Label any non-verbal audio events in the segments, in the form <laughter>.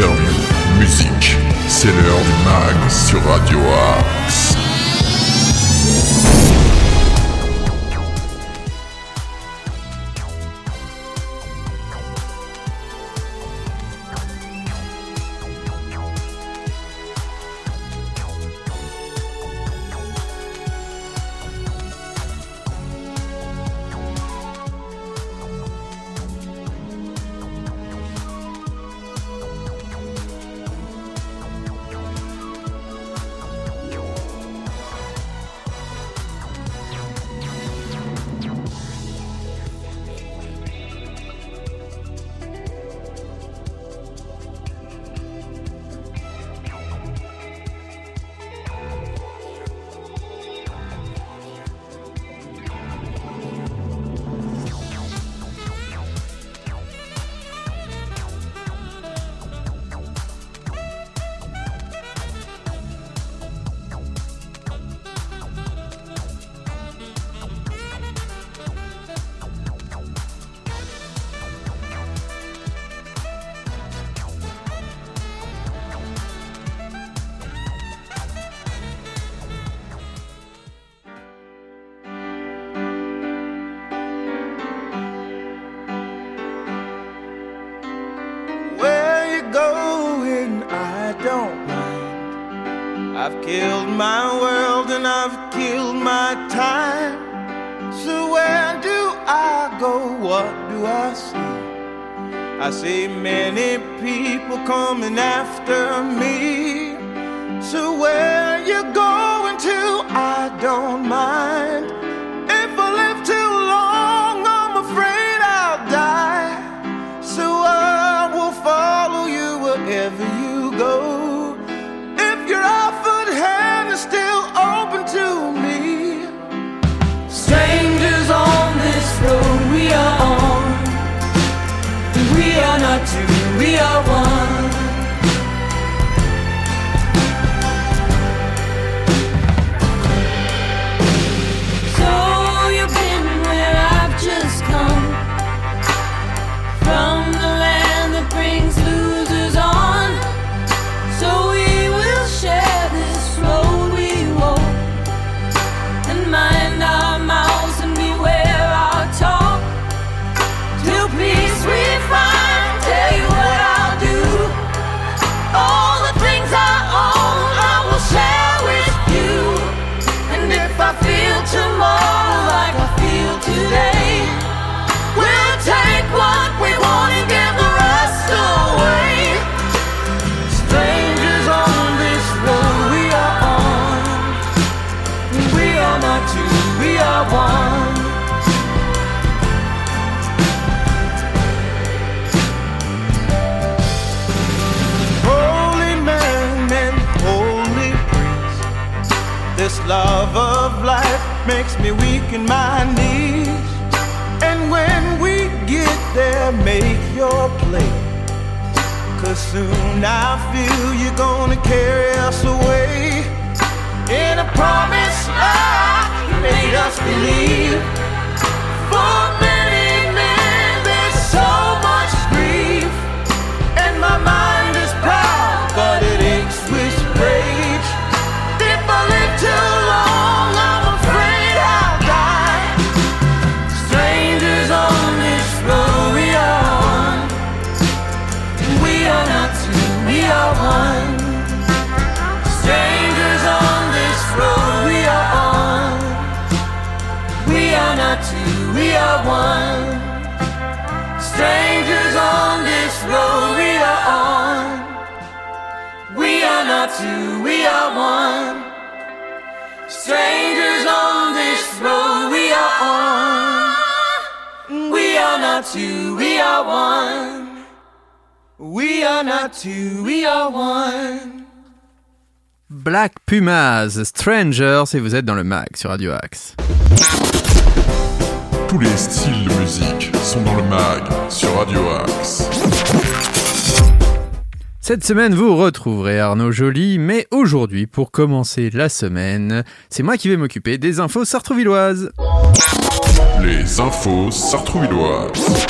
interviews, musique. C'est l'heure du mag sur Radio Axe. many people coming after me. So where you going to, I don't mind. me weak in my knees. And when we get there, make your play. Cause soon I feel you're gonna carry us away in a promise. Black Pumas, Strangers, et vous êtes dans le mag sur Radio Axe. Tous les styles de musique sont dans le mag sur Radio Axe. Cette semaine, vous retrouverez Arnaud Joly, mais aujourd'hui, pour commencer la semaine, c'est moi qui vais m'occuper des infos sartrouvilloises. Les infos sartrouvilloises.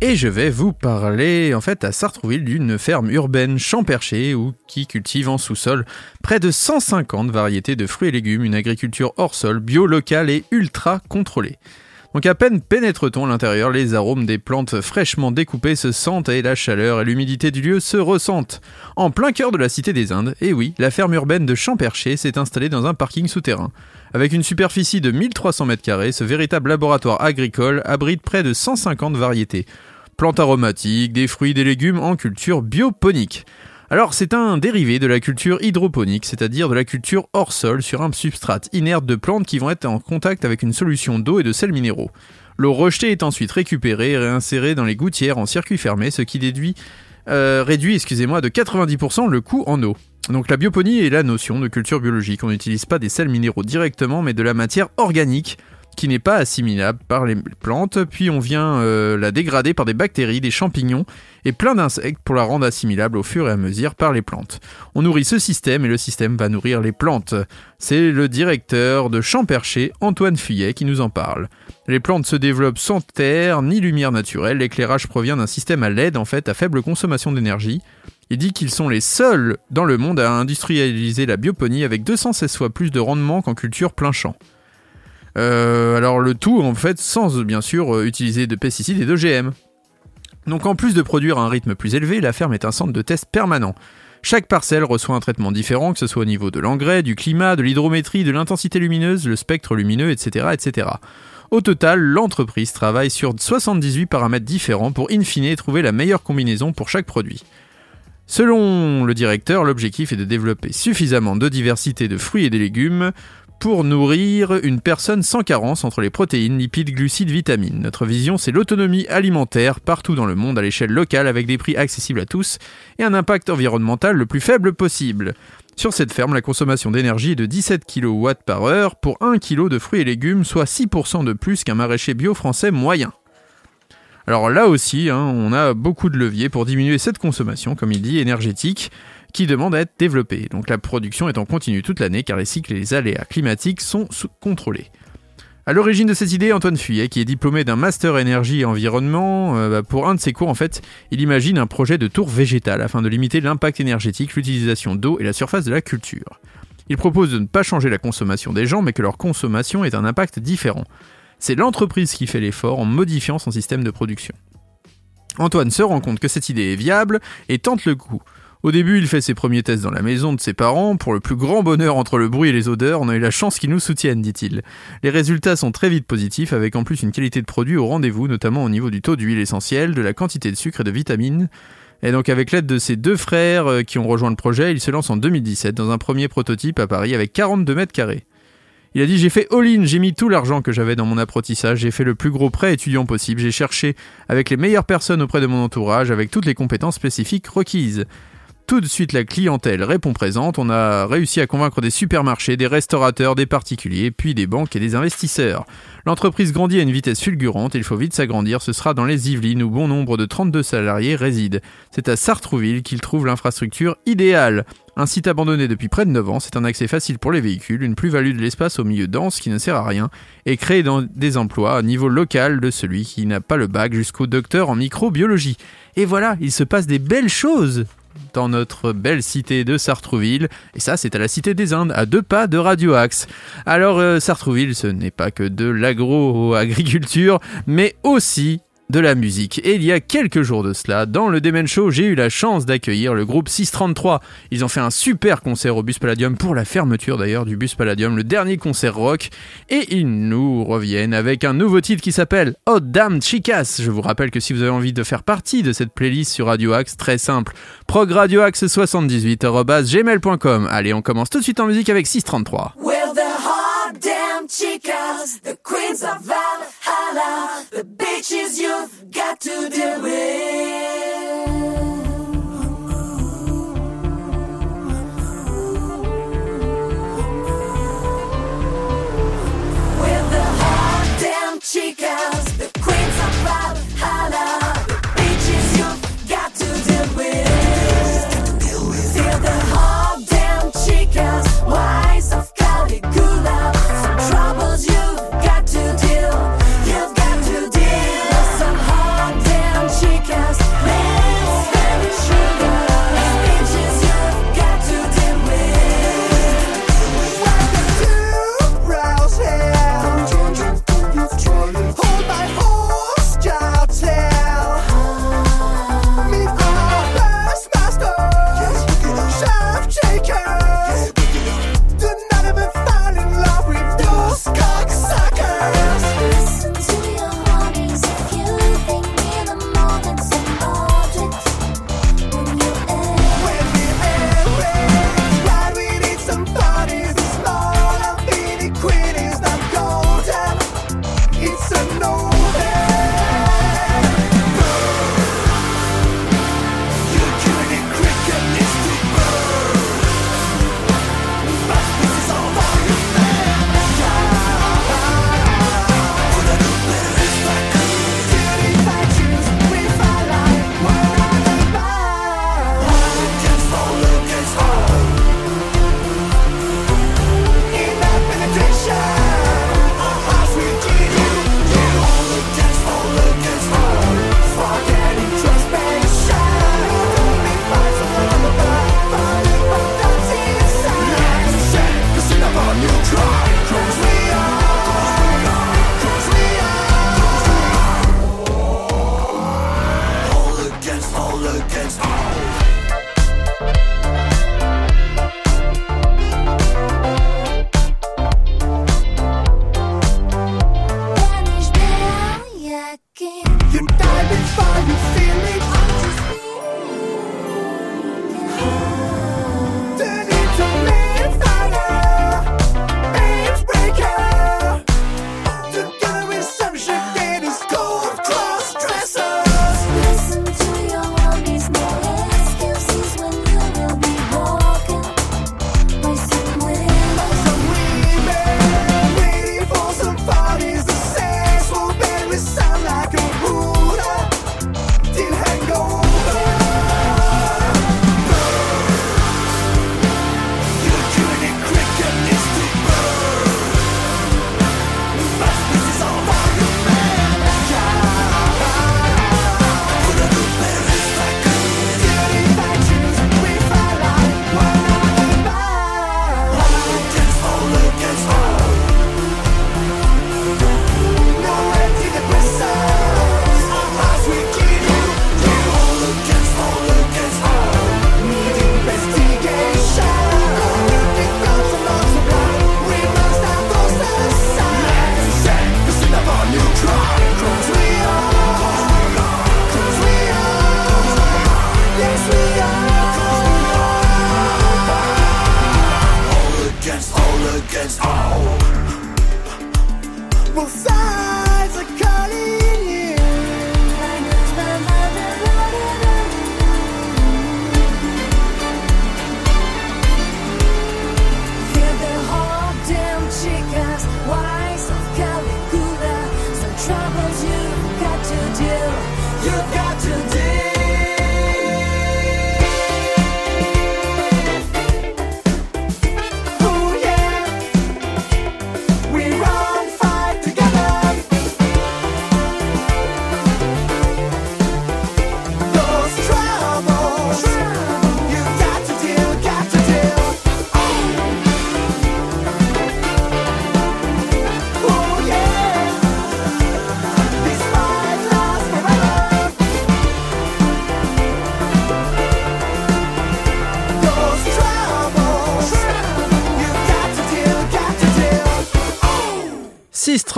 Et je vais vous parler en fait à Sartrouville d'une ferme urbaine champ-perché ou qui cultive en sous-sol près de 150 variétés de fruits et légumes, une agriculture hors sol, bio, locale et ultra contrôlée. Donc à peine pénètre-t-on l'intérieur, les arômes des plantes fraîchement découpées se sentent et la chaleur et l'humidité du lieu se ressentent. En plein cœur de la Cité des Indes, et oui, la ferme urbaine de Champerché s'est installée dans un parking souterrain. Avec une superficie de 1300 m2, ce véritable laboratoire agricole abrite près de 150 variétés. Plantes aromatiques, des fruits, des légumes en culture bioponique. Alors c'est un dérivé de la culture hydroponique, c'est-à-dire de la culture hors sol sur un substrat inerte de plantes qui vont être en contact avec une solution d'eau et de sels minéraux. L'eau rejetée est ensuite récupérée et réinsérée dans les gouttières en circuit fermé, ce qui déduit, euh, réduit excusez-moi, de 90% le coût en eau. Donc la bioponie est la notion de culture biologique. On n'utilise pas des sels minéraux directement, mais de la matière organique qui n'est pas assimilable par les plantes, puis on vient euh, la dégrader par des bactéries, des champignons et plein d'insectes pour la rendre assimilable au fur et à mesure par les plantes. On nourrit ce système et le système va nourrir les plantes. C'est le directeur de Champerché, Antoine Fuyet, qui nous en parle. Les plantes se développent sans terre ni lumière naturelle, l'éclairage provient d'un système à LED en fait à faible consommation d'énergie. Il dit qu'ils sont les seuls dans le monde à industrialiser la bioponie avec 216 fois plus de rendement qu'en culture plein champ. Euh, alors le tout en fait sans bien sûr euh, utiliser de pesticides et d'OGM. Donc en plus de produire à un rythme plus élevé, la ferme est un centre de test permanent. Chaque parcelle reçoit un traitement différent, que ce soit au niveau de l'engrais, du climat, de l'hydrométrie, de l'intensité lumineuse, le spectre lumineux, etc. etc. Au total, l'entreprise travaille sur 78 paramètres différents pour in fine trouver la meilleure combinaison pour chaque produit. Selon le directeur, l'objectif est de développer suffisamment de diversité de fruits et de légumes pour nourrir une personne sans carence entre les protéines, lipides, glucides, vitamines. Notre vision, c'est l'autonomie alimentaire partout dans le monde à l'échelle locale avec des prix accessibles à tous et un impact environnemental le plus faible possible. Sur cette ferme, la consommation d'énergie est de 17 kW par heure pour 1 kg de fruits et légumes, soit 6% de plus qu'un maraîcher bio français moyen. Alors là aussi, hein, on a beaucoup de leviers pour diminuer cette consommation, comme il dit, énergétique qui demande à être développé. Donc la production est en continu toute l'année car les cycles et les aléas climatiques sont contrôlés. À l'origine de cette idée, Antoine Fuyet, qui est diplômé d'un master énergie et environnement, euh, bah, pour un de ses cours, en fait, il imagine un projet de tour végétale afin de limiter l'impact énergétique, l'utilisation d'eau et la surface de la culture. Il propose de ne pas changer la consommation des gens, mais que leur consommation ait un impact différent. C'est l'entreprise qui fait l'effort en modifiant son système de production. Antoine se rend compte que cette idée est viable et tente le coup. Au début, il fait ses premiers tests dans la maison de ses parents. Pour le plus grand bonheur entre le bruit et les odeurs, on a eu la chance qu'ils nous soutiennent, dit-il. Les résultats sont très vite positifs, avec en plus une qualité de produit au rendez-vous, notamment au niveau du taux d'huile essentielle, de la quantité de sucre et de vitamines. Et donc avec l'aide de ses deux frères euh, qui ont rejoint le projet, il se lance en 2017 dans un premier prototype à Paris avec 42 mètres carrés. Il a dit j'ai fait all-in, j'ai mis tout l'argent que j'avais dans mon apprentissage, j'ai fait le plus gros prêt étudiant possible, j'ai cherché avec les meilleures personnes auprès de mon entourage, avec toutes les compétences spécifiques requises. Tout de suite, la clientèle répond présente. On a réussi à convaincre des supermarchés, des restaurateurs, des particuliers, puis des banques et des investisseurs. L'entreprise grandit à une vitesse fulgurante, il faut vite s'agrandir, ce sera dans les Yvelines où bon nombre de 32 salariés résident. C'est à Sartrouville qu'ils trouvent l'infrastructure idéale. Un site abandonné depuis près de 9 ans, c'est un accès facile pour les véhicules, une plus-value de l'espace au milieu dense qui ne sert à rien, et créer des emplois à niveau local de celui qui n'a pas le bac jusqu'au docteur en microbiologie. Et voilà, il se passe des belles choses dans notre belle cité de Sartrouville. Et ça, c'est à la Cité des Indes, à deux pas de Radio Axe. Alors, euh, Sartrouville, ce n'est pas que de l'agro-agriculture, mais aussi de la musique. Et il y a quelques jours de cela, dans le Demen Show, j'ai eu la chance d'accueillir le groupe 633. Ils ont fait un super concert au Bus Palladium pour la fermeture d'ailleurs du Bus Palladium, le dernier concert rock. Et ils nous reviennent avec un nouveau titre qui s'appelle Oh Damn Chicas. Je vous rappelle que si vous avez envie de faire partie de cette playlist sur Radio Axe, très simple, progradioaxe78.gmail.com. Allez, on commence tout de suite en musique avec 633. Chicas, the queens of Valhalla, the bitches you've got to deal with. With the hot damn chicas, the queens of Valhalla, troubles you.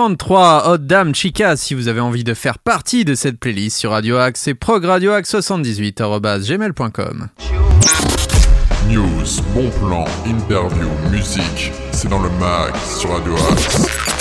33 Hot Dame Chica si vous avez envie de faire partie de cette playlist sur Radio Axe, c'est progradioaxe78.gmail.com News, bon plan, interview, musique, c'est dans le mag sur Radio Axe.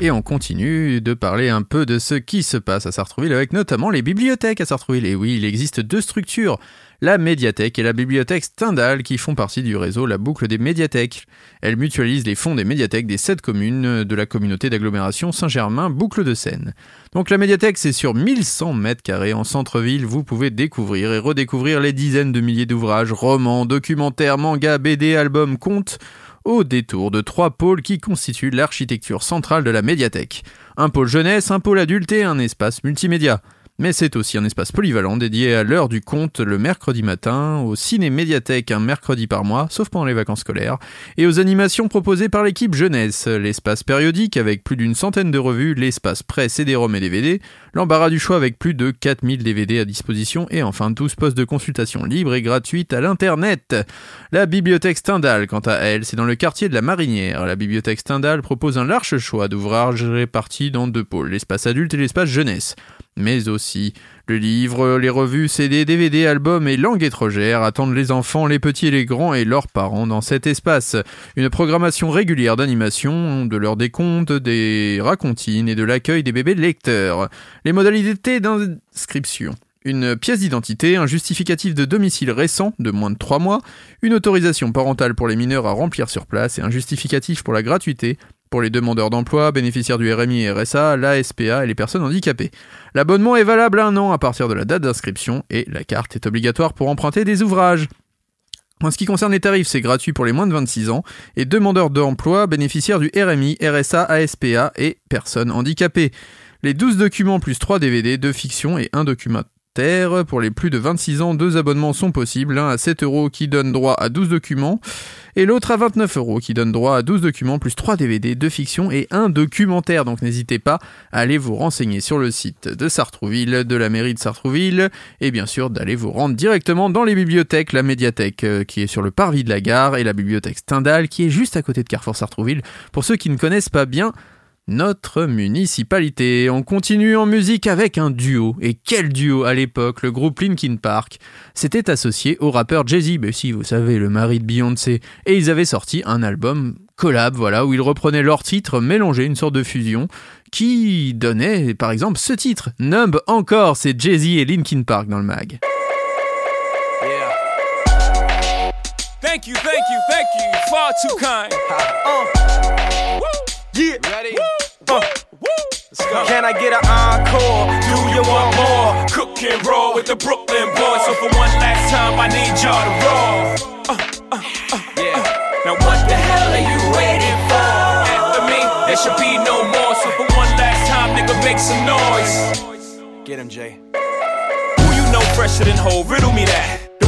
Et on continue de parler un peu de ce qui se passe à Sartrouville avec notamment les bibliothèques à Sartrouville. Et oui, il existe deux structures la médiathèque et la bibliothèque Stendhal qui font partie du réseau La Boucle des médiathèques. Elles mutualisent les fonds des médiathèques des sept communes de la communauté d'agglomération Saint-Germain-Boucle de Seine. Donc la médiathèque c'est sur 1100 mètres carrés en centre-ville, vous pouvez découvrir et redécouvrir les dizaines de milliers d'ouvrages, romans, documentaires, mangas, BD, albums, contes, au détour de trois pôles qui constituent l'architecture centrale de la médiathèque. Un pôle jeunesse, un pôle adulte et un espace multimédia mais c'est aussi un espace polyvalent dédié à l'heure du conte le mercredi matin, au ciné-médiathèque un mercredi par mois, sauf pendant les vacances scolaires, et aux animations proposées par l'équipe jeunesse, l'espace périodique avec plus d'une centaine de revues, l'espace presse CD-ROM et DVD, l'embarras du choix avec plus de 4000 DVD à disposition, et enfin 12 postes de consultation libres et gratuites à l'internet. La bibliothèque Stendhal, quant à elle, c'est dans le quartier de la Marinière. La bibliothèque Stendhal propose un large choix d'ouvrages répartis dans deux pôles, l'espace adulte et l'espace jeunesse mais aussi le livre, les revues, CD, DVD, albums et langues étrangères attendent les enfants, les petits et les grands et leurs parents dans cet espace. Une programmation régulière d'animation, de leurs décomptes, des racontines et de l'accueil des bébés lecteurs. Les modalités d'inscription une pièce d'identité, un justificatif de domicile récent de moins de 3 mois, une autorisation parentale pour les mineurs à remplir sur place et un justificatif pour la gratuité pour les demandeurs d'emploi, bénéficiaires du RMI et RSA, l'ASPA et les personnes handicapées. L'abonnement est valable un an à partir de la date d'inscription et la carte est obligatoire pour emprunter des ouvrages. En ce qui concerne les tarifs, c'est gratuit pour les moins de 26 ans et demandeurs d'emploi bénéficiaires du RMI, RSA, ASPA et personnes handicapées. Les 12 documents plus 3 DVD, 2 fictions et 1 document pour les plus de 26 ans, deux abonnements sont possibles, l'un à 7 euros qui donne droit à 12 documents, et l'autre à 29 euros qui donne droit à 12 documents plus 3 DVD, 2 fictions et un documentaire. Donc n'hésitez pas à aller vous renseigner sur le site de Sartrouville, de la mairie de Sartrouville, et bien sûr d'aller vous rendre directement dans les bibliothèques, la médiathèque euh, qui est sur le parvis de la gare et la bibliothèque Stendhal qui est juste à côté de Carrefour Sartrouville. Pour ceux qui ne connaissent pas bien, notre municipalité. On continue en musique avec un duo. Et quel duo à l'époque, le groupe Linkin Park s'était associé au rappeur Jay-Z, mais si vous savez, le mari de Beyoncé. Et ils avaient sorti un album collab, voilà, où ils reprenaient leurs titres, mélangeaient une sorte de fusion, qui donnait par exemple ce titre. Numb encore, c'est Jay-Z et Linkin Park dans le mag. Thank you, thank you, thank you, far too kind. Uh. Yeah. Ready? Uh. Can I get an encore? Do you want more? Cook and roll with the Brooklyn boys. So for one last time, I need y'all to roll. Uh, uh, uh, yeah. Now what the hell are you waiting for? After me, there should be no more. So for one last time, nigga, make some noise. Get him, Jay. Who you know fresher than whole? Riddle me that.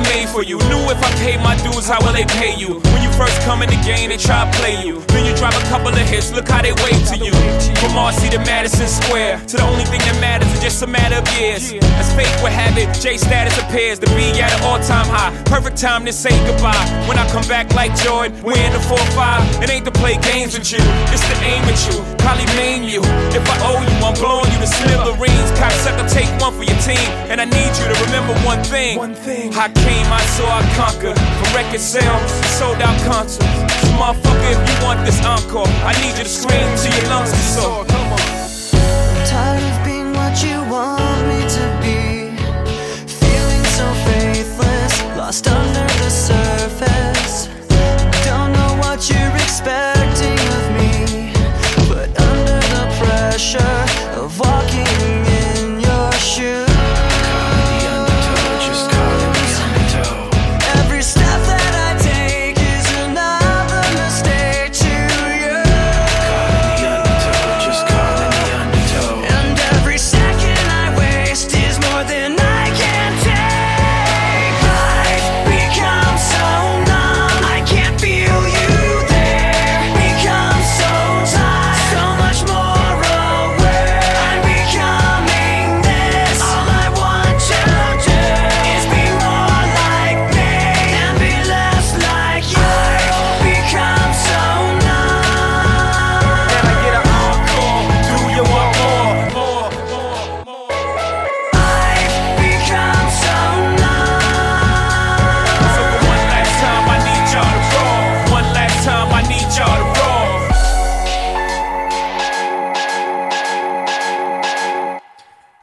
I made for you. Knew if I paid my dues, how will they pay you? When you first come in the game, they try to play you. Then you drive a couple of hits, look how they wait to you. From Marcy to Madison Square, to the only thing that matters is just a matter of years. As fate would have it, J status appears to be at an all time high. Perfect time to say goodbye. When I come back like Jordan, we're in the 4-5. It ain't to play games with you, it's to aim at you. Probably maim you. If I owe you, I'm blowing you to smithereens. Cocksucker, take one for your team. And I need you to remember one thing. One thing. I came, I saw, I conquered. From record sales, sold out concerts. So motherfucker, if you want this encore, I need you to scream till your lungs get sore. Lost under the surface.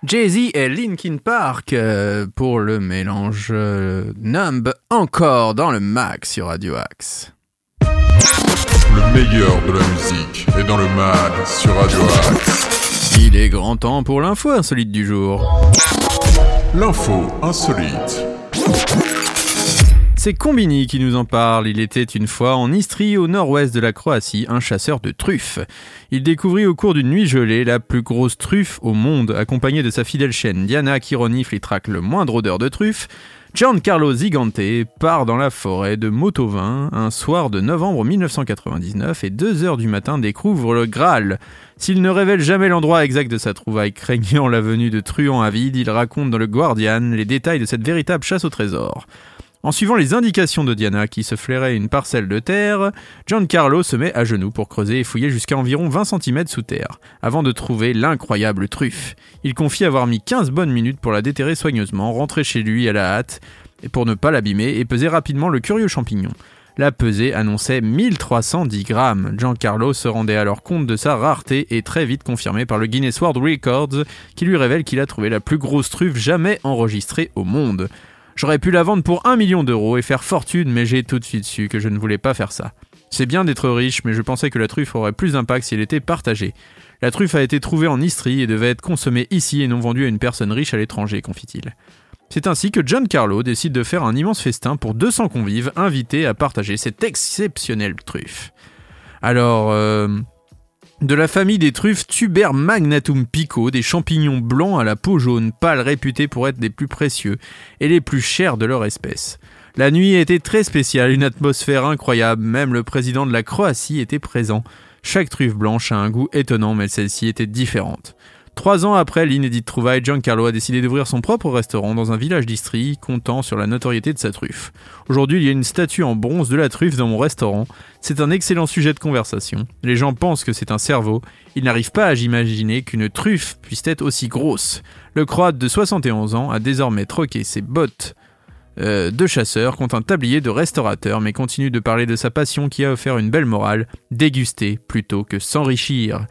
Jay-Z et Linkin Park euh, pour le mélange euh, Numb encore dans le max sur Radio Axe. Le meilleur de la musique est dans le mag sur Radio Axe. Il est grand temps pour l'info insolite du jour. L'info insolite. C'est Combini qui nous en parle. Il était une fois en Istrie, au nord-ouest de la Croatie, un chasseur de truffes. Il découvrit au cours d'une nuit gelée la plus grosse truffe au monde, accompagné de sa fidèle chienne Diana qui renifle et traque le moindre odeur de truffe. Giancarlo Zigante part dans la forêt de Motovin un soir de novembre 1999 et 2 heures du matin découvre le Graal. S'il ne révèle jamais l'endroit exact de sa trouvaille, craignant la venue de truands avides, il raconte dans le Guardian les détails de cette véritable chasse au trésor. En suivant les indications de Diana qui se flairait une parcelle de terre, Giancarlo se met à genoux pour creuser et fouiller jusqu'à environ 20 cm sous terre, avant de trouver l'incroyable truffe. Il confie avoir mis 15 bonnes minutes pour la déterrer soigneusement, rentrer chez lui à la hâte, et pour ne pas l'abîmer, et peser rapidement le curieux champignon. La pesée annonçait 1310 grammes. Giancarlo se rendait alors compte de sa rareté et très vite confirmé par le Guinness World Records qui lui révèle qu'il a trouvé la plus grosse truffe jamais enregistrée au monde. J'aurais pu la vendre pour un million d'euros et faire fortune, mais j'ai tout de suite su que je ne voulais pas faire ça. C'est bien d'être riche, mais je pensais que la truffe aurait plus d'impact si elle était partagée. La truffe a été trouvée en Istrie et devait être consommée ici et non vendue à une personne riche à l'étranger, confie-t-il. C'est ainsi que John Carlo décide de faire un immense festin pour 200 convives invités à partager cette exceptionnelle truffe. Alors, euh, de la famille des truffes Tuber magnatum pico, des champignons blancs à la peau jaune pâle réputés pour être des plus précieux et les plus chers de leur espèce. La nuit était très spéciale, une atmosphère incroyable, même le président de la Croatie était présent. Chaque truffe blanche a un goût étonnant, mais celle-ci était différente. Trois ans après l'inédite trouvaille, Giancarlo a décidé d'ouvrir son propre restaurant dans un village d'Istrie, comptant sur la notoriété de sa truffe. Aujourd'hui, il y a une statue en bronze de la truffe dans mon restaurant. C'est un excellent sujet de conversation. Les gens pensent que c'est un cerveau. Ils n'arrivent pas à imaginer qu'une truffe puisse être aussi grosse. Le croate de 71 ans a désormais troqué ses bottes euh, de chasseur contre un tablier de restaurateur, mais continue de parler de sa passion qui a offert une belle morale, déguster plutôt que s'enrichir.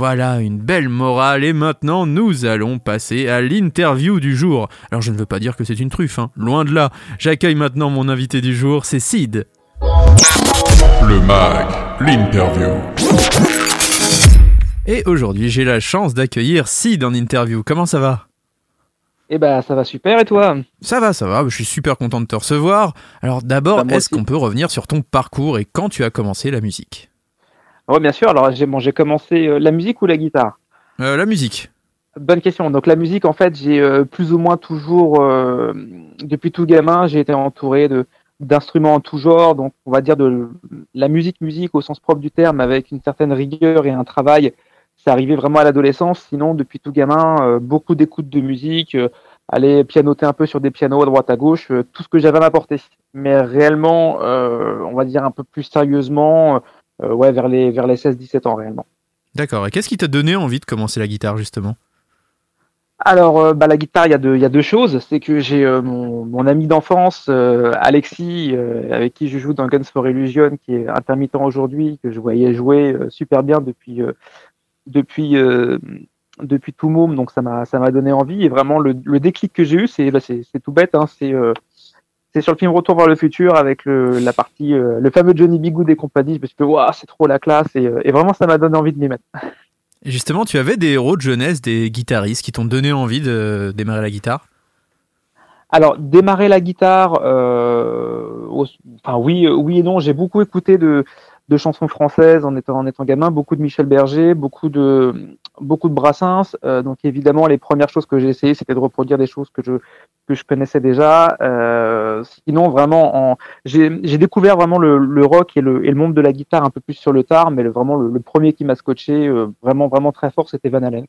Voilà une belle morale et maintenant nous allons passer à l'interview du jour. Alors je ne veux pas dire que c'est une truffe, hein. loin de là. J'accueille maintenant mon invité du jour, c'est Sid. Le mag, l'interview. Et aujourd'hui j'ai la chance d'accueillir Sid en interview. Comment ça va? Eh ben, ça va super, et toi? Ça va, ça va, je suis super content de te recevoir. Alors d'abord, Bah, est-ce qu'on peut revenir sur ton parcours et quand tu as commencé la musique? Oui, bien sûr. Alors, j'ai bon, commencé euh, la musique ou la guitare? Euh, La musique. Bonne question. Donc, la musique, en fait, j'ai euh, plus ou moins toujours, depuis tout gamin, j'ai été entouré de, d'instruments en tout genre, donc on va dire de la musique musique au sens propre du terme, avec une certaine rigueur et un travail. C'est arrivé vraiment à l'adolescence. Sinon, depuis tout gamin, beaucoup d'écoute de musique, aller pianoter un peu sur des pianos à droite à gauche, tout ce que j'avais à m'apporter. Mais réellement, on va dire un peu plus sérieusement, ouais, vers les vers les 16-17 ans réellement. D'accord. Et qu'est-ce qui t'a donné envie de commencer la guitare justement? Alors, euh, bah, la guitare, il y, a deux- y a deux choses. C'est que j'ai euh, mon, mon ami d'enfance, euh, Alexis, euh, avec qui je joue dans Guns for Illusion, qui est intermittent aujourd'hui, que je voyais jouer euh, super bien depuis euh, depuis euh, depuis tout môme. Donc ça m'a ça m'a donné envie. Et vraiment, le, le déclic que j'ai eu, c'est bah, c'est c'est tout bête. Hein, c'est euh, c'est sur le film Retour vers le futur avec le, la partie euh, le fameux Johnny Bigood et compagnie. Je me suis dit, waouh, c'est trop la classe. Et, euh, et vraiment, ça m'a donné envie de m'y mettre. <laughs> Et justement, tu avais des héros de jeunesse, des guitaristes qui t'ont donné envie de démarrer la guitare? Alors, démarrer la guitare, euh, enfin oui, oui et non. J'ai beaucoup écouté de, de chansons françaises en étant en étant gamin, beaucoup de Michel Berger, beaucoup de beaucoup de Brassens. Euh, donc évidemment, les premières choses que j'ai essayé, c'était de reproduire des choses que je que je connaissais déjà. Euh, sinon, vraiment, en, j'ai j'ai découvert vraiment le, le rock et le, et le monde de la guitare un peu plus sur le tard, mais le, vraiment le, le premier qui m'a scotché, euh, vraiment vraiment très fort, c'était Van Halen.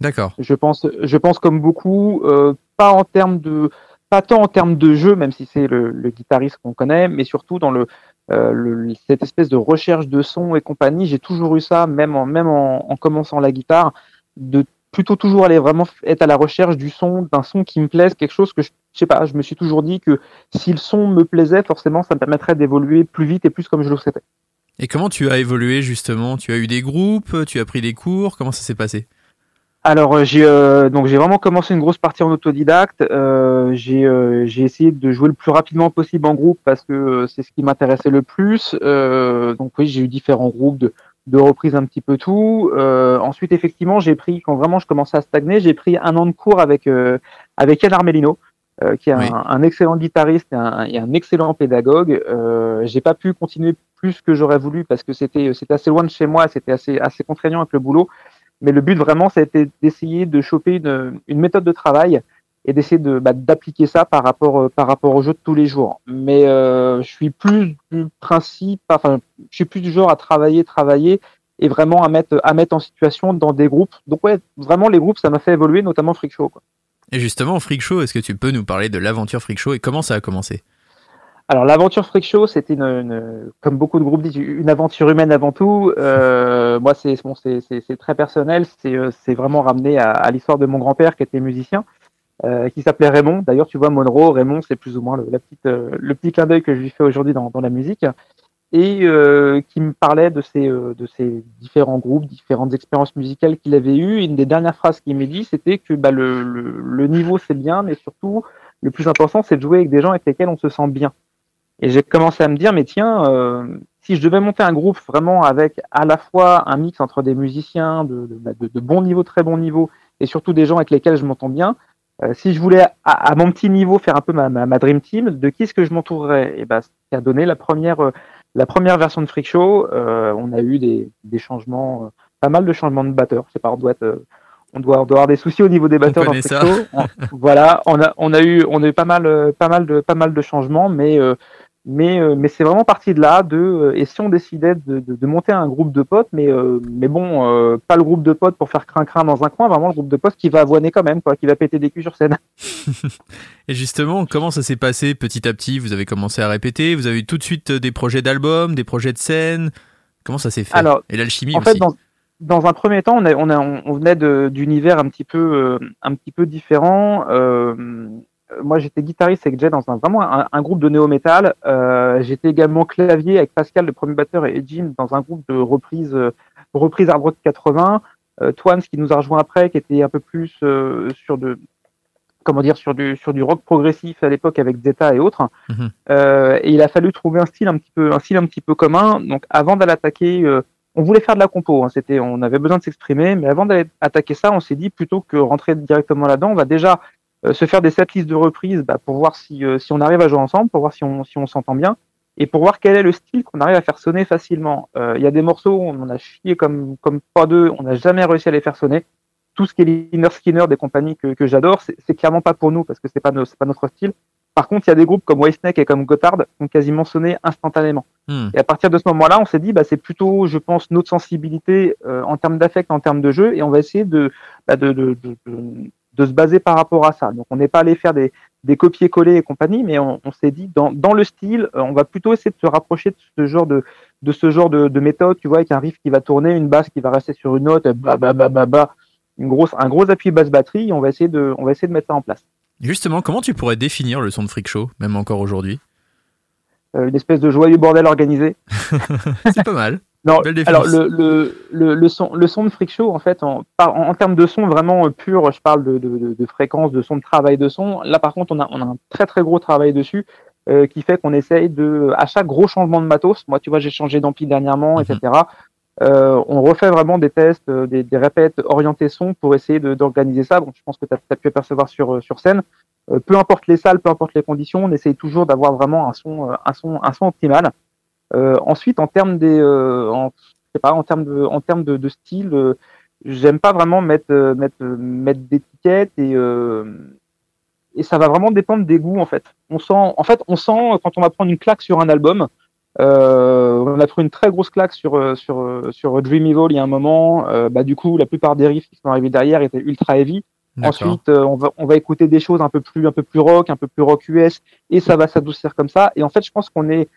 D'accord. Je pense, je pense comme beaucoup, euh, pas en termes de, pas tant en termes de jeu, même si c'est le, le guitariste qu'on connaît, mais surtout dans le, euh, cette espèce de recherche de son et compagnie. J'ai toujours eu ça, même en, commençant la guitare, de plutôt toujours aller vraiment être à la recherche du son, d'un son qui me plaise, quelque chose que je, je sais pas. Je me suis toujours dit que si le son me plaisait, forcément, ça me permettrait d'évoluer plus vite et plus comme je le souhaitais. Et comment tu as évolué justement? Tu as eu des groupes Tu as pris des cours Comment ça s'est passé? Alors euh, j'ai euh, donc j'ai vraiment commencé une grosse partie en autodidacte. Euh, j'ai euh, j'ai essayé de jouer le plus rapidement possible en groupe parce que euh, c'est ce qui m'intéressait le plus. Euh, donc oui, j'ai eu différents groupes de de reprises un petit peu tout. Euh, ensuite effectivement, j'ai pris quand vraiment je commençais à stagner, j'ai pris un an de cours avec euh, avec Yann Armelino. euh, qui est Oui. un, un excellent guitariste et un, et un excellent pédagogue. Euh, j'ai pas pu continuer plus que j'aurais voulu parce que c'était c'était assez loin de chez moi, c'était assez assez contraignant avec le boulot. Mais le but vraiment, ça a été d'essayer de choper une, méthode de travail et d'essayer de bah, d'appliquer ça par rapport euh, par rapport au jeu de tous les jours. Mais euh, je suis plus du principe, enfin, je suis plus du genre à travailler, travailler et vraiment à mettre en situation dans des groupes. Donc ouais, vraiment les groupes, ça m'a fait évoluer, notamment Freak Show. Et justement, Freak Show, est-ce que tu peux nous parler de l'aventure Freak Show et comment ça a commencé? Alors l'aventure Freak Show, c'était une, une- comme beaucoup de groupes disent, une aventure humaine avant tout. Euh, moi, c'est bon, c'est très personnel. C'est euh, c'est vraiment ramené à, à l'histoire de mon grand-père qui était musicien, euh, qui s'appelait Raymond. D'ailleurs, tu vois Monroe, Raymond, c'est plus ou moins le, la euh, le petit clin d'œil que je lui fais aujourd'hui dans, dans la musique, et euh, qui me parlait de ces euh, de ces différents groupes, différentes expériences musicales qu'il avait eues. Une des dernières phrases qu'il m'a dit, c'était que bah, le, le, le niveau c'est bien, mais surtout le plus important, c'est de jouer avec des gens avec lesquels on se sent bien. Et j'ai commencé à me dire, mais tiens, euh, si je devais monter un groupe vraiment avec à la fois un mix entre des musiciens de, de, de- de bon niveau, très bon niveau, et surtout des gens avec lesquels je m'entends bien, euh, si je voulais à, à mon petit niveau faire un peu ma, ma, ma dream team, de qui est-ce que je m'entourerais? Et ben, ça a donné la première, euh, la première version de Freak Show. Euh, on a eu des, des changements, euh, pas mal de changements de batteurs. Je sais pas, on doit être, euh, on doit, on doit avoir des soucis au niveau des batteurs dans Freak. Show. Voilà, on a, on a eu, on a eu pas mal, euh, pas mal de, pas mal de changements, mais euh, mais, euh, mais c'est vraiment parti de là, de euh, et si on décidait de, de, de monter un groupe de potes, mais, euh, mais bon, euh, pas le groupe de potes pour faire crin-crin dans un coin, vraiment le groupe de potes qui va avoiner quand même, quoi, qui va péter des culs sur scène. <laughs> Et justement, comment ça s'est passé petit à petit? Vous avez commencé à répéter? Vous avez eu tout de suite des projets d'albums, des projets de scène? Comment ça s'est fait? Alors, Et l'alchimie En aussi fait, dans, dans un premier temps, on, a- on, a- on venait d'univers un petit peu, euh, un petit peu différents. Euh, moi, j'étais guitariste avec Jay dans un, vraiment un, un groupe de néo-metal. Euh, j'étais également clavier avec Pascal, le premier batteur, et Jim dans un groupe de reprise, euh, reprise hard rock 80. Euh, Twans qui nous a rejoint après, qui était un peu plus euh, sur de comment dire sur du sur du rock progressif à l'époque avec Zeta et autres. Mhm. Euh, et il a fallu trouver un style un petit peu un style un petit peu commun. Donc avant d'aller attaquer, on voulait faire de la compo. hein, C'était on avait besoin de s'exprimer, mais avant d'aller attaquer ça, on s'est dit plutôt que rentrer directement là-dedans, on va déjà se faire des setlists de reprises bah, pour voir si euh, si on arrive à jouer ensemble, pour voir si on si on s'entend bien et pour voir quel est le style qu'on arrive à faire sonner facilement. Euh, Il y a des morceaux, on en a chié comme comme pas deux, on n'a jamais réussi à les faire sonner. Tout ce qui est Liner Skinner des compagnies que, que j'adore, c'est clairement pas pour nous parce que c'est pas no- pas notre style. Par contre, il y a des groupes comme Whitesnake et comme Gotthard qui ont quasiment sonné instantanément. Hmm. Et à partir de ce moment-là, on s'est dit, bah, c'est plutôt, je pense, notre sensibilité euh, en termes d'affect, en termes de jeu, et on va essayer de, bah, de, de, de, de- se baser par rapport à ça. Donc, on n'est pas allé faire des, des copier-coller et compagnie, mais on, on s'est dit, dans, dans le style, euh, on va plutôt essayer de se rapprocher de ce genre de, de ce genre de, de méthode, tu vois, avec un riff qui va tourner, une basse qui va rester sur une note, bah, bah, bah, bah, bah, une grosse, un gros appui basse batterie, on va essayer de, on va essayer de mettre ça en place. Justement, comment tu pourrais définir le son de Freak Show, même encore aujourd'hui? Euh, une espèce de joyeux bordel organisé. <laughs> C'est pas mal. Non, alors le, le, le, le son, le son de Freak Show, en fait, en, par- en, en termes de son vraiment euh, pur, je parle de, de, de, de fréquence, de son de travail de son. Là, par contre, on a, on a un très très gros travail dessus euh, qui fait qu'on essaye de, à chaque gros changement de matos, moi, tu vois, j'ai changé d'ampli dernièrement, Mhm. etc. Euh, on refait vraiment des tests, euh, des, des répètes orientés son pour essayer de- d'organiser ça. Bon, je pense que tu as, pu apercevoir sur, euh, sur scène. Euh, peu importe les salles, peu importe les conditions, on essaye toujours d'avoir vraiment un son, un son, un son optimal. Euh, ensuite, en termes des, euh, en, je sais pas, en termes de, en termes de, de style, euh, j'aime pas vraiment mettre, mettre, mettre d'étiquettes et, et ça va vraiment dépendre des goûts en fait. On sent, en fait, on sent quand on va prendre une claque sur un album. Euh, on a pris une très grosse claque sur sur sur Dream Evil il y a un moment. Euh, bah du coup, la plupart des riffs qui sont arrivés derrière étaient ultra heavy. Ensuite, euh, on va on va écouter des choses un peu plus un peu plus rock, un peu plus rock US, et ça va s'adoucir comme ça. Et en fait, je pense qu'on est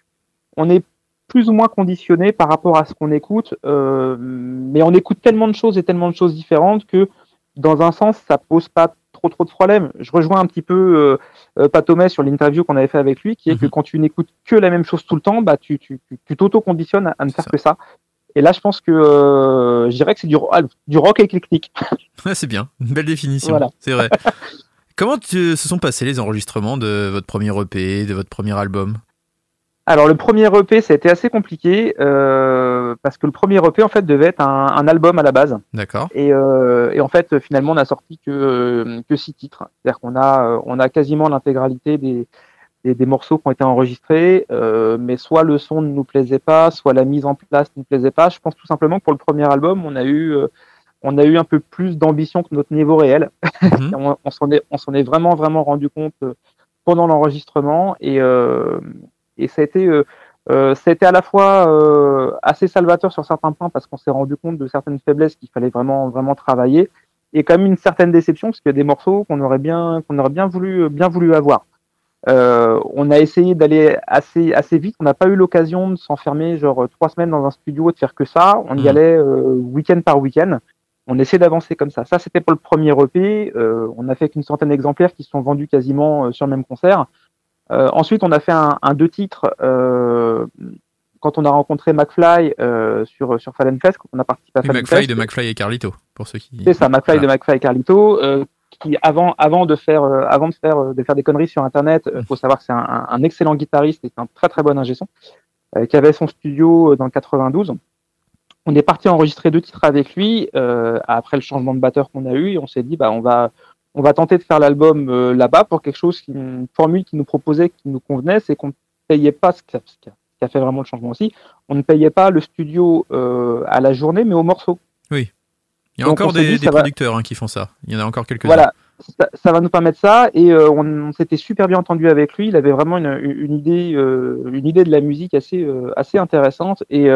on est plus ou moins conditionné par rapport à ce qu'on écoute, euh, mais on écoute tellement de choses et tellement de choses différentes que dans un sens, ça pose pas trop trop de problèmes. Je rejoins un petit peu euh, euh, Patomé sur l'interview qu'on avait fait avec lui, qui est que Mhm. quand tu n'écoutes que la même chose tout le temps, bah tu tu tu- tu t'auto-conditionnes à, ne faire ça. que ça. Et là, je pense que euh, je dirais que c'est du, ah, du rock éclectique. <laughs> Ouais, c'est bien. Une belle définition. Voilà. C'est vrai. <laughs> Comment tu- se sont passés les enregistrements de votre premier EP, de votre premier album? Alors le premier EP, ça a été assez compliqué euh, parce que le premier EP en fait devait être un, un album à la base D'accord. et, euh, et en fait finalement on n'a sorti que que six titres. C'est-à-dire qu'on a euh, on a quasiment l'intégralité des, des des morceaux qui ont été enregistrés, euh, mais soit le son ne nous plaisait pas, soit la mise en place ne nous plaisait pas. Je pense tout simplement que pour le premier album, on a eu euh, on a eu un peu plus d'ambition que notre niveau réel. Mhm. <laughs> on on s'en est, on s'en est vraiment, vraiment rendu compte euh, pendant l'enregistrement et, euh, et ça a été, euh, euh, ça a été à la fois euh, assez salvateur sur certains points parce qu'on s'est rendu compte de certaines faiblesses qu'il fallait vraiment, vraiment travailler et quand même une certaine déception parce qu'il y a des morceaux qu'on aurait bien, qu'on aurait bien voulu, bien voulu avoir. Euh, on a essayé d'aller assez, assez vite. On n'a pas eu l'occasion de s'enfermer genre trois semaines dans un studio et de faire que ça. On y Mhm. allait week-end par week-end. On essaie d'avancer comme ça. Ça, c'était pour le premier EP. On a fait qu'une centaine d'exemplaires qui se sont vendus quasiment sur le même concert. Euh, ensuite, on a fait un, un deux titres euh, quand on a rencontré McFly euh, sur sur Fallen Fest, quand on a participé à Fallen McFly Fest. de McFly et Carlito, pour ceux qui. C'est ça, McFly Voilà. de McFly et Carlito, qui avant avant de faire avant de faire de faire des conneries sur Internet, euh, faut savoir que c'est un, excellent guitariste et un très très bon ingé son, qui avait son studio dans le 92. On est parti enregistrer deux titres avec lui après le changement de batteur qu'on a eu et on s'est dit bah on va on va tenter de faire l'album euh, là-bas pour quelque chose qui une formule qui nous proposait qui nous convenait, c'est qu'on ne payait pas ce qui a, ce qui fait vraiment le changement aussi, on ne payait pas le studio euh, à la journée mais au morceau. Il y a Donc, encore des, dit, des ça va- producteurs hein, qui font ça. Il y en a encore quelques-uns. Voilà, ça, ça va nous permettre ça et euh, on, on s'était super bien entendu avec lui. Il avait vraiment une, une idée, euh, une idée de la musique assez, euh, assez intéressante et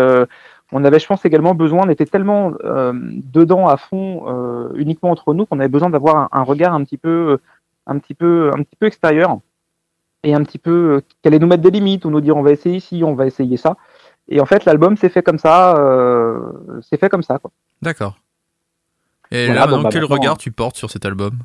on avait, je pense, également besoin. On était tellement dedans à fond, uniquement entre nous, qu'on avait besoin d'avoir un, un regard un petit peu, un petit peu, un petit peu extérieur et un petit peu qui allait nous mettre des limites ou nous dire on va essayer ici, on va essayer ça. Et en fait, l'album s'est fait comme ça, c'est fait comme ça. Quoi. D'accord. Et Voilà, là, bon, maintenant, bah, quel regard tu portes sur cet album?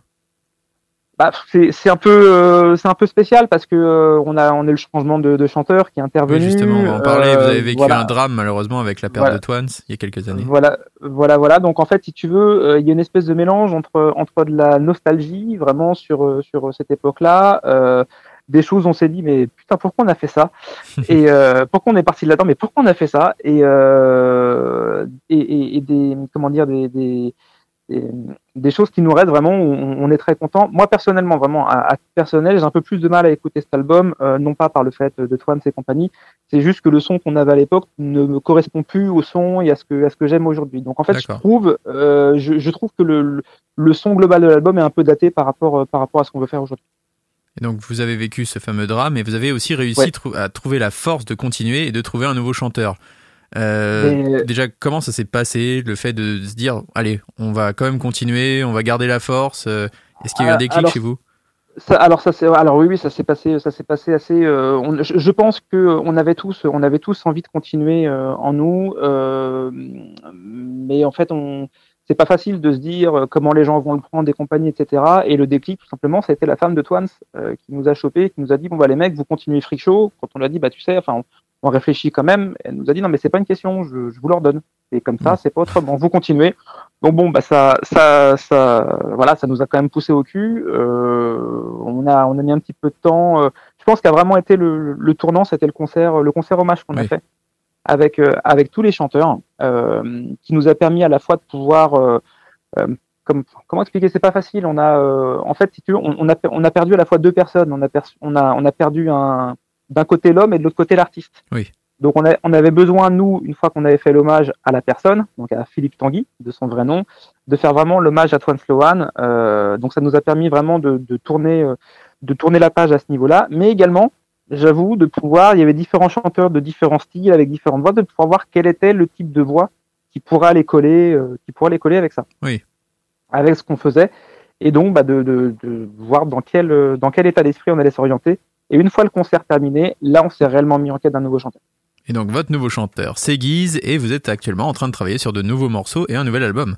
Bah, c'est un peu euh, c'est un peu spécial parce que euh, on a on a eu le changement de, de chanteur qui est Oui, intervenu. justement, on va en parler. Vous euh, avez vécu voilà. un drame, malheureusement, avec la perte Voilà. de Twans il y a quelques années. Voilà, voilà, voilà. Donc en fait, si tu veux, euh, il y a une espèce de mélange entre entre de la nostalgie vraiment sur euh, sur cette époque-là, euh, des choses on s'est dit mais putain pourquoi on a fait ça? <laughs> Et euh, pourquoi on est parti là-dedans? Mais pourquoi on a fait ça? Et euh, et, et, et des comment dire des, des des, des choses qui nous restent vraiment, on, on est très content. Moi personnellement, vraiment, à, à titre personnel, j'ai un peu plus de mal à écouter cet album, euh, non pas par le fait de Twans et compagnie, c'est juste que le son qu'on avait à l'époque ne me correspond plus au son et à ce que, à ce que j'aime aujourd'hui. Donc en fait, je trouve, euh, je, je trouve que le, le, le son global de l'album est un peu daté par rapport, euh, par rapport à ce qu'on veut faire aujourd'hui. Et donc vous avez vécu ce fameux drame et vous avez aussi réussi Ouais. à trouver la force de continuer et de trouver un nouveau chanteur. Euh, Mais- Déjà, comment ça s'est passé, le fait de se dire, allez, on va quand même continuer, on va garder la force euh, Est-ce qu'il y a eu un Ah, déclic alors- chez vous? Ça, alors ça c'est alors oui oui ça s'est passé ça s'est passé assez euh, on- je, je pense que on avait tous on avait tous envie de continuer euh, en nous euh, mais en fait on c'est pas facile de se dire euh, comment les gens vont le prendre des compagnies etc et le déclic tout simplement ça a été la femme de Twans euh, qui nous a chopé qui nous a dit bon bah les mecs vous continuez Freak Show quand on lui a dit bah tu sais enfin on, réfléchit quand même elle nous a dit non mais c'est pas une question je, je vous l'ordonne c'est comme ça Mm. c'est pas autrement vous continuez donc bon, bah ça, ça, ça, voilà, ça nous a quand même poussé au cul. Euh, on a, on a mis un petit peu de temps. euh, je pense qu'a vraiment été le, le tournant, c'était le concert, le concert hommage qu'on a fait avec euh, avec tous les chanteurs, euh, qui nous a permis à la fois de pouvoir, euh, euh, comme, comment expliquer, c'est pas facile. On a, euh, en fait, si tu veux, on, on a, on a perdu à la fois deux personnes. On a, on a, on a perdu un, d'un côté l'homme et de l'autre côté l'artiste. Oui. Donc on, a, on avait besoin, nous, une fois qu'on avait fait l'hommage à la personne, donc à Philippe Tanguy, de son vrai nom, de faire vraiment l'hommage à Twan Sloan. Euh, donc ça nous a permis vraiment de, de tourner, euh, de tourner la page à ce niveau-là, mais également, j'avoue, de pouvoir, il y avait différents chanteurs de différents styles, avec différentes voix, de pouvoir voir quel était le type de voix qui pourra les coller, euh, qui pourra les coller avec ça. Oui. Avec ce qu'on faisait, et donc bah, de, de, de voir dans quel, dans quel état d'esprit on allait s'orienter. Et une fois le concert terminé, là, on s'est réellement mis en quête d'un nouveau chanteur. Et donc votre nouveau chanteur, c'est Guise, et vous êtes actuellement en train de travailler sur de nouveaux morceaux et un nouvel album.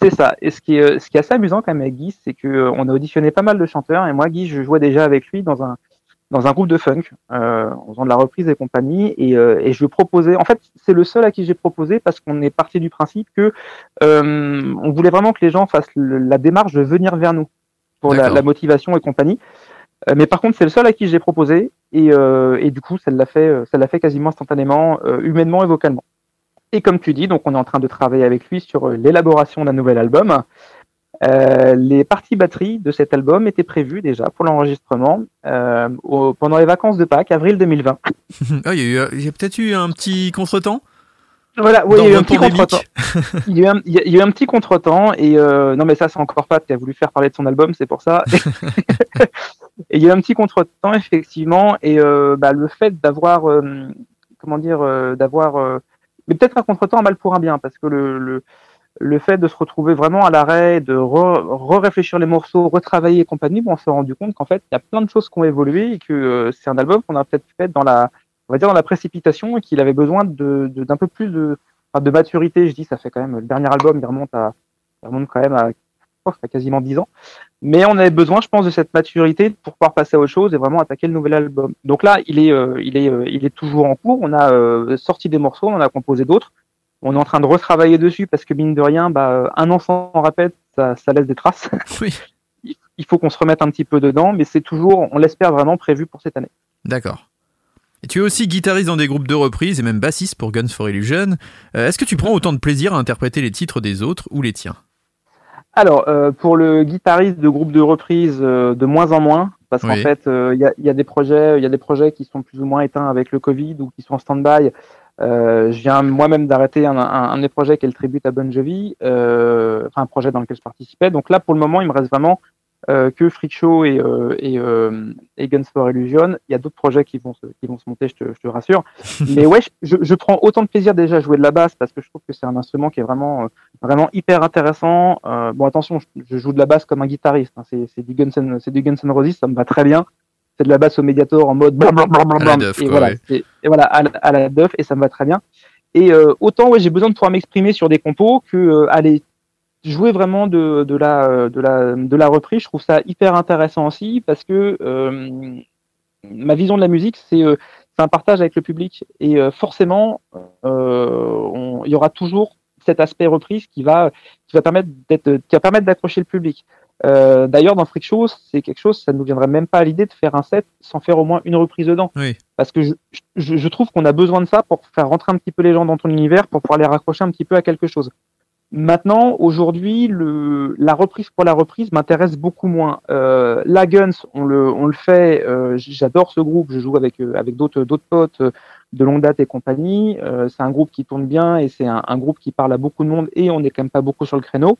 C'est ça. Et ce qui est, ce qui est assez amusant quand même avec Guy, c'est que euh, a auditionné pas mal de chanteurs. Et moi, Guy, je jouais déjà avec lui dans un dans un groupe de funk, euh, en faisant de la reprise et compagnie. Et, euh, et je proposais. En fait, c'est le seul à qui j'ai proposé parce qu'on est parti du principe que euh, on voulait vraiment que les gens fassent le- la démarche de venir vers nous pour la motivation et compagnie. Euh, mais par contre, c'est le seul à qui j'ai proposé. Et, euh, et du coup, ça l'a fait, euh, ça l'a fait quasiment instantanément, humainement et vocalement. Et comme tu dis, donc on est en train de travailler avec lui sur l'élaboration d'un nouvel album. Euh, les parties batterie de cet album étaient prévues déjà pour l'enregistrement euh, pendant les vacances de Pâques, avril 2020. <laughs> Ah, il y a, peut-être eu un petit contretemps? Voilà, oui, dans il y a eu un petit contretemps. <laughs> Il y, a eu un, il y a- il y a eu un petit contretemps et euh, non mais ça c'est encore Pat qui a voulu faire parler de son album, c'est pour ça. <laughs> et il y a eu un petit contretemps effectivement et euh, bah, le fait d'avoir euh, comment dire euh, d'avoir euh, mais peut-être un contretemps mal pour un bien parce que le, le le fait de se retrouver vraiment à l'arrêt, de re- re-réfléchir les morceaux, retravailler et compagnie, bon, on s'est rendu compte qu'en fait, il y a plein de choses qui ont évolué et que euh, c'est un album qu'on a peut-être fait dans la, on va dire dans la précipitation et qu'il avait besoin de d'un peu plus de, de maturité. Je dis, ça fait quand même le dernier album, il remonte à, il remonte quand même à, fait quasiment 10 ans. Mais on avait besoin, je pense, de cette maturité pour pouvoir passer à autre chose et vraiment attaquer le nouvel album. Donc là, il est, euh, il est, euh, il est toujours en cours. On a euh, sorti des morceaux, on en a composé d'autres. On est en train de retravailler dessus parce que mine de rien, bah, un an sans répète, ça, ça laisse des traces. <laughs> Oui. Il- faut qu'on se remette un petit peu dedans, mais c'est toujours, on l'espère vraiment prévu pour cette année. D'accord. Et tu es aussi guitariste dans des groupes de reprises et même bassiste pour Guns for Illusion. Est-ce que tu prends autant de plaisir à interpréter les titres des autres ou les tiens? Alors, euh, pour le guitariste de groupe de reprise, euh, de moins en moins, parce qu'en fait, euh, il y, a, y a des projets, il y a des projets qui sont plus ou moins éteints avec le Covid ou qui sont en stand-by. Euh, je viens moi-même d'arrêter un, un, un des projets qui est le tribute à Bon Jovi, euh, enfin un projet dans lequel je participais. Donc là, pour le moment, il me reste vraiment euh, que Freak Show et, euh, et, euh, et Guns for Illusion. Il y a d'autres projets qui vont se, qui vont se monter, je te, je te rassure. <laughs> Mais ouais, je, je prends autant de plaisir déjà à jouer de la basse parce que je trouve que c'est un instrument qui est vraiment, vraiment hyper intéressant. Bon, attention, je, je joue de la basse comme un guitariste. hein. C'est, du Guns N', c'est du Guns N' Roses, ça me va très bien. C'est de la basse au Mediator en mode blablabla. Et voilà, ouais. c'est- et voilà à, la- à la Duff et ça me va très bien. Et euh, autant ouais, j'ai besoin de pouvoir m'exprimer sur des compos que euh, aller jouer vraiment de, de la euh, de la de la reprise. Je trouve ça hyper intéressant aussi parce que euh, ma vision de la musique c'est euh, c'est un partage avec le public et euh, forcément il y aura toujours cet aspect reprise qui va qui va permettre d'être qui va permettre d'accrocher le public. D'ailleurs, dans Freak Show, c'est quelque chose, ça ne nous viendrait même pas à l'idée de faire un set sans faire au moins une reprise dedans. Oui. Parce que je, je, je trouve qu'on a besoin de ça pour faire rentrer un petit peu les gens dans ton univers, pour pouvoir les raccrocher un petit peu à quelque chose. Maintenant, aujourd'hui, le, la reprise pour la reprise m'intéresse beaucoup moins. Euh, la Guns, on le, on le fait. euh, J'adore ce groupe. Je joue avec euh, avec d'autres d'autres potes euh, de longue date et compagnie. Euh, c'est un groupe qui tourne bien et c'est un, un groupe qui parle à beaucoup de monde et on n'est quand même pas beaucoup sur le créneau.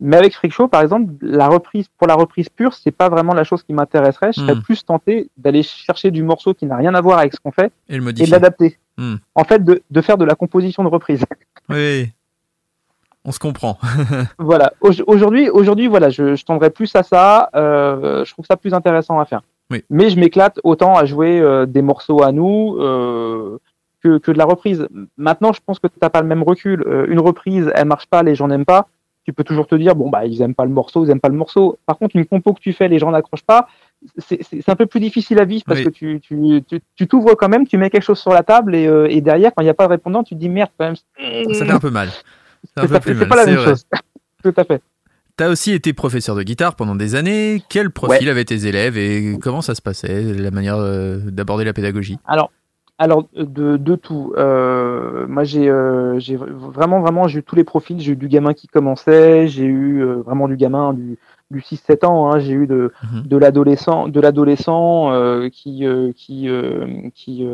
Mais avec Freak Show, par exemple, la reprise pour la reprise pure, c'est pas vraiment la chose qui m'intéresserait. Je serais Hmm. plus tenté d'aller chercher du morceau qui n'a rien à voir avec ce qu'on fait Et le et de l'adapter. Hmm. En fait, de, de faire de la composition de reprise. Oui. On se comprend. <laughs> voilà. Au- Aujourd'hui, aujourd'hui, voilà, je, je tendrais plus à ça. Euh, je trouve ça plus intéressant à faire. Oui. Mais je m'éclate autant à jouer euh, des morceaux à nous euh, que, que de la reprise. Maintenant, je pense que tu n'as pas le même recul. Une reprise, elle marche pas, les gens n'aiment pas. Tu peux toujours te dire, bon, bah, ils aiment pas le morceau, ils aiment pas le morceau. Par contre, une compo que tu fais, les gens n'accrochent pas. C'est un peu plus difficile à vivre parce Oui. que tu tu tu- tu t'ouvres quand même, tu mets quelque chose sur la table et, et derrière, quand il n'y a pas de répondant, tu te dis merde quand même. Ça fait un peu mal. C'est pas, mal, la même vrai. chose. <laughs> Tout à fait. T'as aussi été professeur de guitare pendant des années. Quel profil avaient tes élèves et comment ça se passait, la manière euh, d'aborder la pédagogie? Alors, alors de, de tout. Euh, moi, j'ai euh, vraiment, vraiment, j'ai eu tous les profils. J'ai eu du gamin qui commençait, j'ai eu euh, vraiment du gamin du, du 6-7 ans. hein. J'ai eu de, Mhm. de l'adolescent, de l'adolescent qui, qui, qui,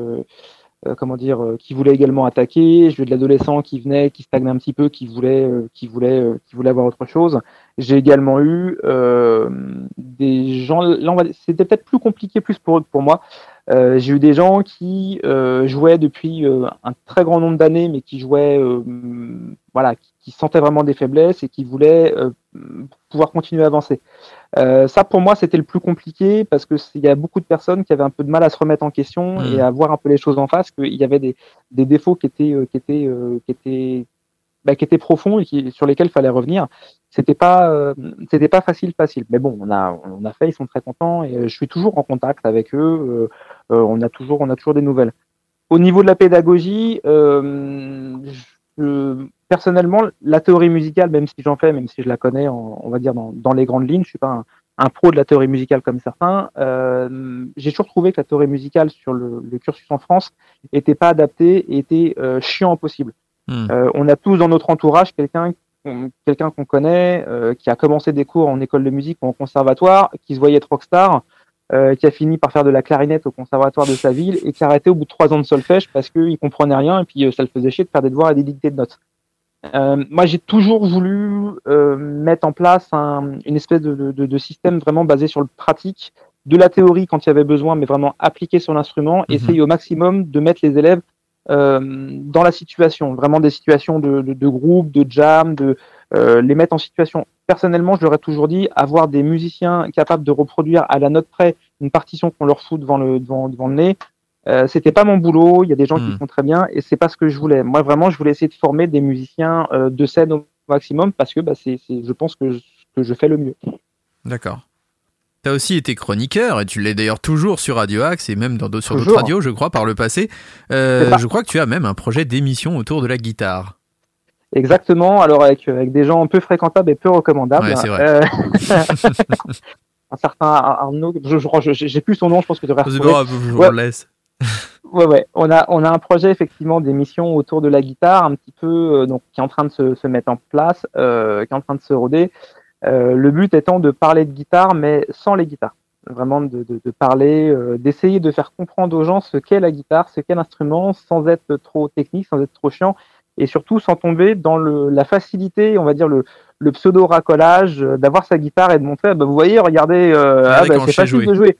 comment dire, euh, qui voulait également attaquer. J'ai eu de l'adolescent qui venait, qui stagnait un petit peu, qui voulait, euh, qui voulait, euh, qui voulait avoir autre chose. J'ai également eu euh, des gens. Là, c'était peut-être plus compliqué plus pour pour moi. Euh, j'ai eu des gens qui euh, jouaient depuis euh, un très grand nombre d'années, mais qui jouaient, euh, voilà, qui sentaient vraiment des faiblesses et qui voulaient euh, pouvoir continuer à avancer. Euh, ça, pour moi, c'était le plus compliqué parce que il y a beaucoup de personnes qui avaient un peu de mal à se remettre en question Mhm. et à voir un peu les choses en face, qu'il y avait des, des défauts qui étaient, qui étaient, qui étaient, bah, qui étaient profonds et qui, sur lesquels il fallait revenir. C'était pas, euh, c'était pas facile, facile. Mais bon, on a, on a fait, ils sont très contents et je suis toujours en contact avec eux. on a toujours, on a toujours des nouvelles. Au niveau de la pédagogie, je- personnellement, la théorie musicale, même si j'en fais, même si je la connais, en- on va dire dans, dans les grandes lignes, je suis pas un, un pro de la théorie musicale comme certains. euh, J'ai toujours trouvé que la théorie musicale sur le, le cursus en France était pas adaptée et était euh, chiant au possible. Hmm. Euh, on a tous dans notre entourage quelqu'un quelqu'un qu'on connaît, euh, qui a commencé des cours en école de musique ou en conservatoire, qui se voyait être rockstar, euh, qui a fini par faire de la clarinette au conservatoire de sa ville et qui a arrêté au bout de trois ans de solfège parce qu'il comprenait rien et puis euh, ça le faisait chier de faire des devoirs et des dictées de notes. Euh, moi, j'ai toujours voulu euh, mettre en place un, une espèce de, de, de système vraiment basé sur le pratique, de la théorie quand il y avait besoin, mais vraiment appliqué sur l'instrument, Mhm. essayer au maximum de mettre les élèves euh, dans la situation, vraiment des situations de, de, de groupe, de jam, de euh, les mettre en situation. Personnellement, je leur ai toujours dit, avoir des musiciens capables de reproduire à la note près une partition qu'on leur fout devant le, devant, devant le nez, euh, c'était pas mon boulot. Il y a des gens qui Hmm. le font très bien et c'est pas ce que je voulais. Moi, vraiment, je voulais essayer de former des musiciens euh, de scène au maximum parce que bah, c'est, je pense que je, que je fais le mieux. D'accord. T'as aussi été chroniqueur, et tu l'es d'ailleurs toujours sur Radio Axe, et même dans d'autres- sur d'autres radios, je crois, par le passé. Euh, je crois que tu as même un projet d'émission autour de la guitare. Exactement. Alors avec, avec des gens peu fréquentables et peu recommandables. Ouais, c'est vrai. <laughs> <laughs> Un certain Arnaud, je, je, je- j'ai plus son nom, je pense que tu devrais bon, je Ouais. vous laisse. <laughs> Ouais, ouais. On a, on a un projet effectivement d'émission autour de la guitare, un petit peu, euh, donc qui est en train de se, se mettre en place, euh, qui est en train de se roder. Euh, le but étant de parler de guitare, mais sans les guitares. Vraiment de, de, de parler, d'essayer de faire comprendre aux gens ce qu'est la guitare, ce qu'est l'instrument, sans être trop technique, sans être trop chiant, et surtout sans tomber dans le, la facilité, on va dire le, le pseudo racolage, euh, d'avoir sa guitare et de montrer, ah bah, vous voyez, regardez, euh, ah bah, c'est facile jouer. de <laughs> jouer.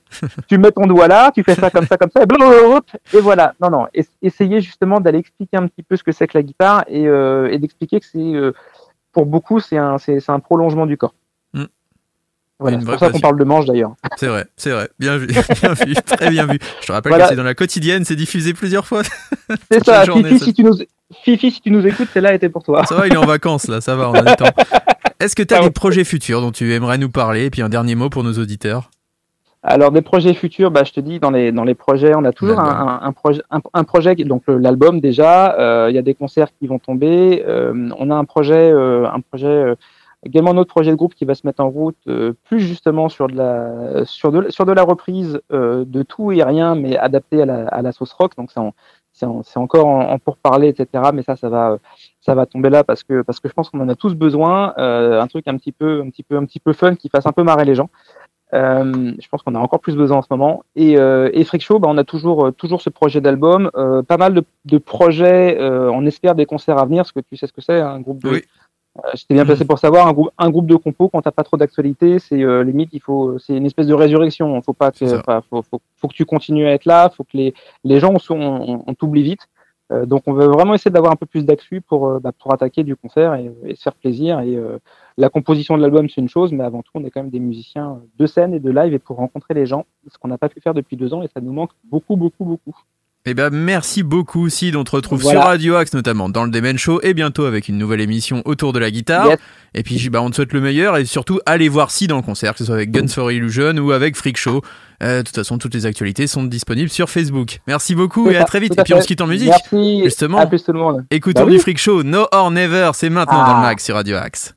tu mets ton doigt là, tu fais ça comme ça, comme ça, et, blablabla, et voilà. Non, non. es- Essayez justement d'aller expliquer un petit peu ce que c'est que la guitare et, euh, et d'expliquer que c'est, euh, pour beaucoup, c'est un, c'est un prolongement du corps. Voilà, c'est pour ça qu'on parle de manche d'ailleurs. <laughs> C'est vrai, c'est vrai. Bien vu, <laughs> bien vu, très bien vu. Je te rappelle Voilà. que c'est dans la quotidienne, c'est diffusé plusieurs fois. <laughs> C'est ça, journée, Fifi, ça. si tu nous, Fifi, si tu nous écoutes, celle-là était pour toi. Ça va, il est en vacances là, ça va, on a du temps. Est-ce que tu as Ah des projets futurs dont tu aimerais nous parler? Et puis un dernier mot pour nos auditeurs. Alors des projets futurs, bah, je te dis dans les dans les projets, on a toujours un, un, un projet un, donc l'album déjà. euh, Il y a des concerts qui vont tomber. euh, on a un projet euh, un projet également un autre projet de groupe qui va se mettre en route euh, plus justement sur de la sur de sur de la reprise euh, de tout et rien mais adapté à la à la sauce rock. Donc c'est en- en- encore en, en pourparler etc. Mais ça ça va ça va tomber là parce que parce que je pense qu'on en a tous besoin. euh, un truc un petit peu un petit peu un petit peu fun qui fasse un peu marrer les gens. Euh, je pense qu'on a encore plus besoin en ce moment. Et, euh, et Freak Show, bah, on a toujours, euh, toujours ce projet d'album, euh, pas mal de, de projets. euh, on espère des concerts à venir, parce que tu sais ce que c'est, un groupe de, Oui. Euh, J'étais bien placé pour savoir un groupe, un groupe de compos quand t'as pas trop d'actualité, c'est euh, limite il faut, c'est une espèce de résurrection. Faut pas que, faut, faut, faut que tu continues à être là, faut que les les gens sont, on, on t'oublie vite. Euh, donc on veut vraiment essayer d'avoir un peu plus d'actu pour euh, bah, pour attaquer du concert et, et se faire plaisir. Et euh, la composition de l'album c'est une chose, mais avant tout on est quand même des musiciens de scène et de live et pour rencontrer les gens, ce qu'on n'a pas pu faire depuis deux ans et ça nous manque beaucoup beaucoup beaucoup. Eh ben, merci beaucoup, Sid. On te retrouve Voilà. sur Radio Axe, notamment dans le Demen Show, et bientôt avec une nouvelle émission autour de la guitare. Et puis, bah, on te souhaite le meilleur, et surtout, allez voir Sid en concert, que ce soit avec Guns for Illusion ou avec Freak Show. Euh, de toute façon, toutes les actualités sont disponibles sur Facebook. Merci beaucoup, et à très vite. à Et puis, on se quitte en musique. Merci. Justement. À plus tout le monde. Écoutons Bah oui. du Freak Show, No or Never, c'est maintenant Ah. dans le mag sur Radio Axe.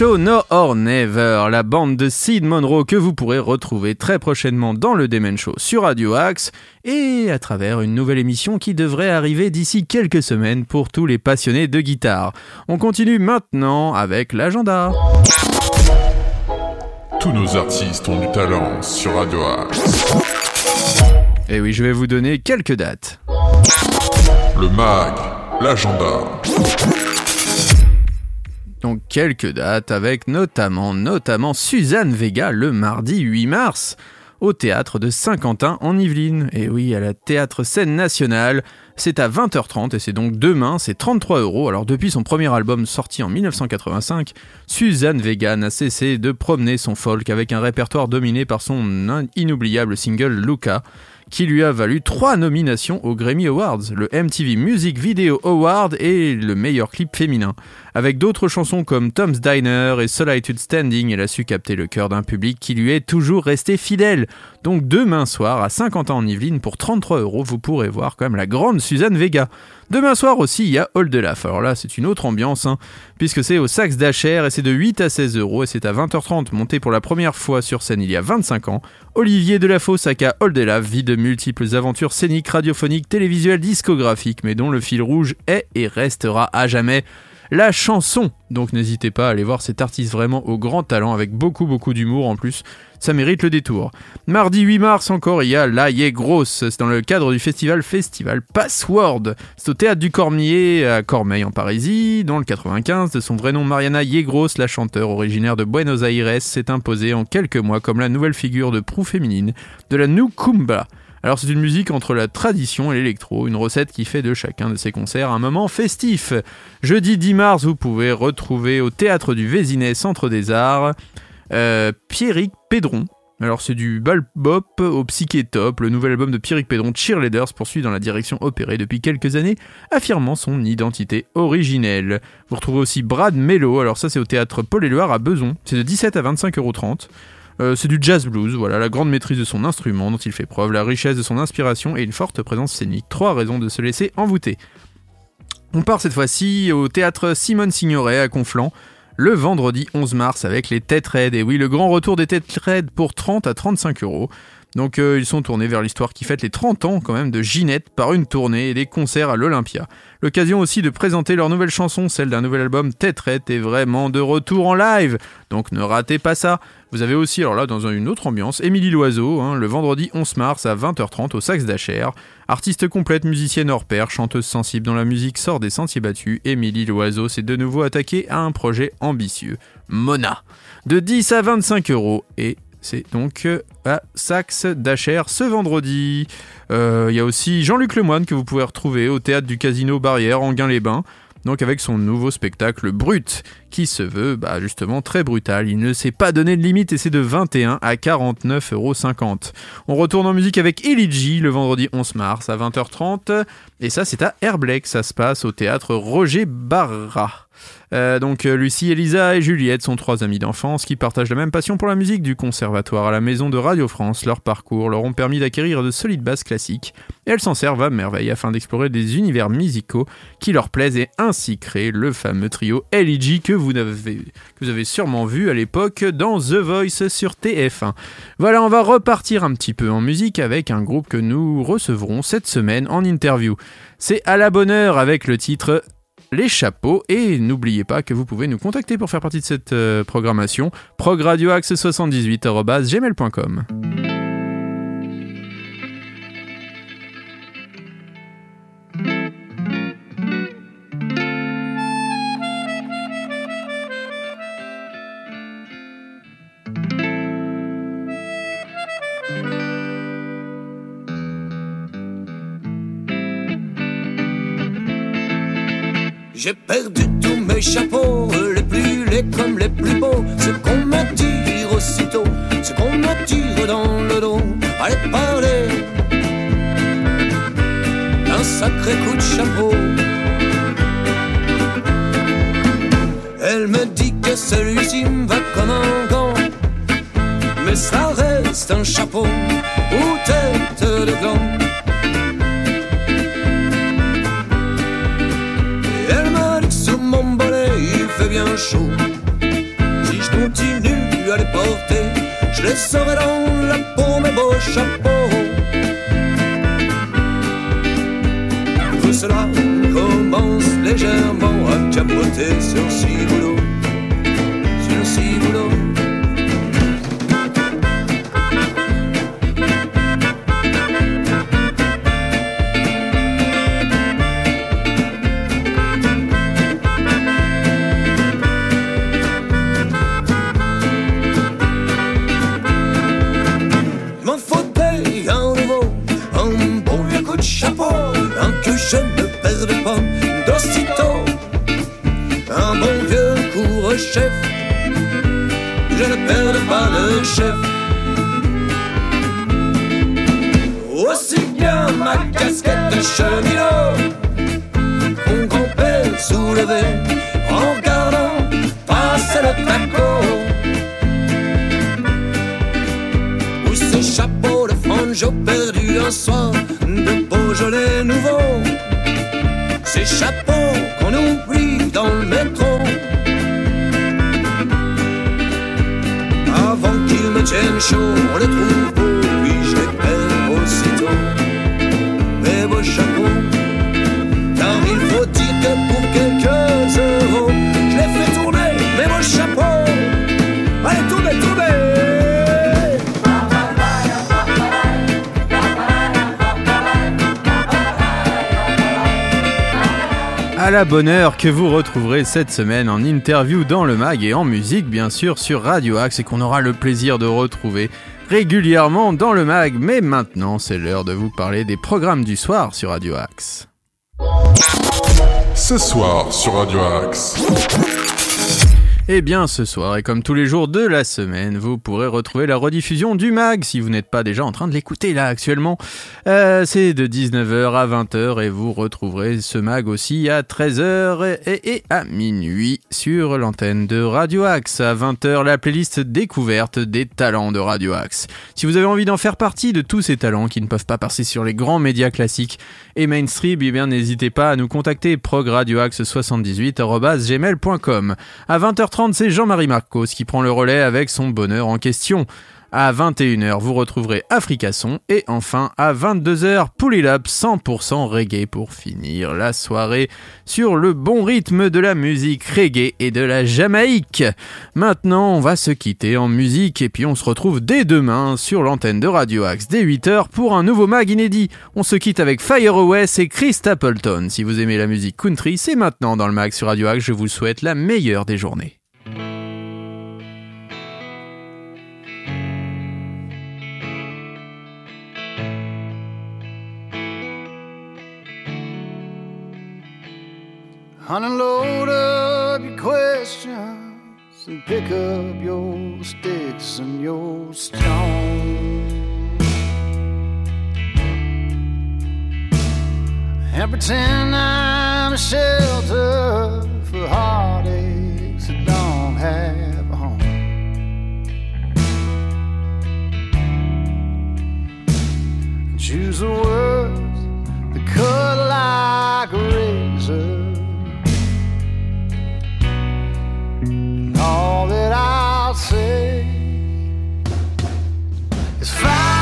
Show No or Never, la bande de Sid Monroe que vous pourrez retrouver très prochainement dans le Demen Show sur Radio Axe et à travers une nouvelle émission qui devrait arriver d'ici quelques semaines pour tous les passionnés de guitare. On continue maintenant avec l'agenda. Tous nos artistes ont du talent sur Radio Axe. Et oui, je vais vous donner quelques dates. Le mag, l'agenda. Donc quelques dates avec notamment, notamment Suzanne Vega le mardi 8 mars au théâtre de Saint-Quentin en Yvelines. Et oui, à la théâtre scène nationale, c'est à 20h30 et c'est donc demain, c'est 33 euros. Alors depuis son premier album sorti en 1985, Suzanne Vega n'a cessé de promener son folk avec un répertoire dominé par son inoubliable single Luca qui lui a valu trois nominations aux Grammy Awards, le MTV Music Video Award et le meilleur clip féminin. Avec d'autres chansons comme Tom's Diner et Solitude Standing, elle a su capter le cœur d'un public qui lui est toujours resté fidèle. Donc demain soir à 50 ans en Yvelines pour 33 euros, vous pourrez voir quand même la grande Suzanne Vega. Demain soir aussi, il y a de Laf. Alors là, c'est une autre ambiance, hein, puisque c'est au Saxe d'Acher et c'est de 8 à 16 euros et c'est à 20h30, monté pour la première fois sur scène il y a 25 ans. Olivier Delafosse aka Laf vit de multiples aventures scéniques, radiophoniques, télévisuelles, discographiques, mais dont le fil rouge est et restera à jamais la chanson. Donc n'hésitez pas à aller voir cet artiste vraiment au grand talent avec beaucoup beaucoup d'humour en plus. Ça mérite le détour. Mardi 8 mars encore, il y a La Yé. C'est dans le cadre du festival Festival Password. C'est au théâtre du Cormier à Cormeil en Parisie. Dans le 95, de son vrai nom Mariana Yegros, la chanteure originaire de Buenos Aires, s'est imposée en quelques mois comme la nouvelle figure de proue féminine de la Nukumba. Alors c'est une musique entre la tradition et l'électro, une recette qui fait de chacun de ses concerts un moment festif. Jeudi 10 mars, vous pouvez retrouver au théâtre du Vésinet Centre des Arts euh, Pierrick Pédron. Alors c'est du bop au psyché top, le nouvel album de Pierrick Pédron Cheerleaders poursuit dans la direction opérée depuis quelques années, affirmant son identité originelle. Vous retrouvez aussi Brad Mello, alors ça c'est au théâtre Paul Éluard à Beson, c'est de 17 à 25,30€. Euh, c'est du jazz blues, voilà, la grande maîtrise de son instrument dont il fait preuve, la richesse de son inspiration et une forte présence scénique. Trois raisons de se laisser envoûter. On part cette fois-ci au théâtre Simone Signoret à Conflans, le vendredi 11 mars avec les Têtes Raides. Et oui, le grand retour des Têtes Raides pour 30 à 35 euros. Donc euh, ils sont tournés vers l'histoire qui fête les 30 ans quand même de Ginette par une tournée et des concerts à l'Olympia. L'occasion aussi de présenter leur nouvelle chanson, celle d'un nouvel album Tête est vraiment de retour en live. Donc ne ratez pas ça. Vous avez aussi, alors là, dans une autre ambiance, Émilie Loiseau, hein, le vendredi 11 mars à 20h30 au Saxe d'Acher. Artiste complète, musicienne hors pair, chanteuse sensible dont la musique sort des sentiers battus, Émilie Loiseau s'est de nouveau attaquée à un projet ambitieux, Mona. De 10 à 25 euros et c'est donc euh, à Saxe d'Acher ce vendredi. Euh, Il y a aussi Jean-Luc Lemoine que vous pouvez retrouver au théâtre du Casino Barrière en Guin-les-Bains donc avec son nouveau spectacle Brut, qui se veut bah, justement très brutal. Il ne s'est pas donné de limite et c'est de 21 à 49,50€. On retourne en musique avec Eligi le vendredi 11 mars à 20h30, et ça c'est à Herblec, ça se passe au théâtre Roger Barra. Euh, donc euh, Lucie, Elisa et Juliette sont trois amies d'enfance qui partagent la même passion pour la musique du conservatoire à la maison de Radio France. Leur parcours leur ont permis d'acquérir de solides bases classiques elles s'en servent à merveille afin d'explorer des univers musicaux qui leur plaisent et ainsi créer le fameux trio LG que vous avez, que vous avez sûrement vu à l'époque dans The Voice sur TF1. Voilà, on va repartir un petit peu en musique avec un groupe que nous recevrons cette semaine en interview. C'est à la bonne heure avec le titre les chapeaux et n'oubliez pas que vous pouvez nous contacter pour faire partie de cette euh, programmation progradioaxe78@gmail.com. J'ai perdu tous mes chapeaux, les plus laids comme les plus beaux. Ce qu'on me tire aussitôt, ce qu'on me tire dans le dos. Allez parler d'un sacré coup de chapeau. Elle me dit que celui-ci me va comme un gant. Mais ça reste un chapeau ou tête de gland. Il fait bien chaud. à les porter. Je les saurai dans la peau, mes beaux chapeaux. Tout cela commence légèrement à capoter sur ciboulot, sur soir de Beaujolais nouveau. Ces chapeaux qu'on oublie dans le métro. Avant qu'ils me tiennent chaud, on les trouve À la bonne heure que vous retrouverez cette semaine en interview dans le mag et en musique bien sûr sur Radio Axe et qu'on aura le plaisir de retrouver régulièrement dans le mag. Mais maintenant c'est l'heure de vous parler des programmes du soir sur Radio Axe. Ce soir sur Radio Axe. Eh bien, ce soir, et comme tous les jours de la semaine, vous pourrez retrouver la rediffusion du mag si vous n'êtes pas déjà en train de l'écouter là actuellement. Euh, c'est de 19h à 20h et vous retrouverez ce mag aussi à 13h et, et à minuit sur l'antenne de Radio Axe. À 20h, la playlist découverte des talents de Radio Axe. Si vous avez envie d'en faire partie de tous ces talents qui ne peuvent pas passer sur les grands médias classiques et mainstream, eh bien n'hésitez pas à nous contacter progradioaxe78@gmail.com. À 20h30, c'est Jean-Marie Marcos qui prend le relais avec son bonheur en question. À 21h, vous retrouverez Africason et enfin à 22h, Pull It Up 100% reggae pour finir la soirée sur le bon rythme de la musique reggae et de la Jamaïque. Maintenant, on va se quitter en musique et puis on se retrouve dès demain sur l'antenne de Radio Axe dès 8h pour un nouveau mag inédit. On se quitte avec Fire Away et Chris Stapleton. Si vous aimez la musique country, c'est maintenant dans le mag sur Radio Axe. Je vous souhaite la meilleure des journées. Unload up your questions and pick up your sticks and your stones. And pretend I'm a shelter for heartaches that don't have a home. Choose the words that cut like a say is fire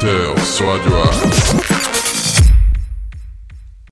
Mag revient dès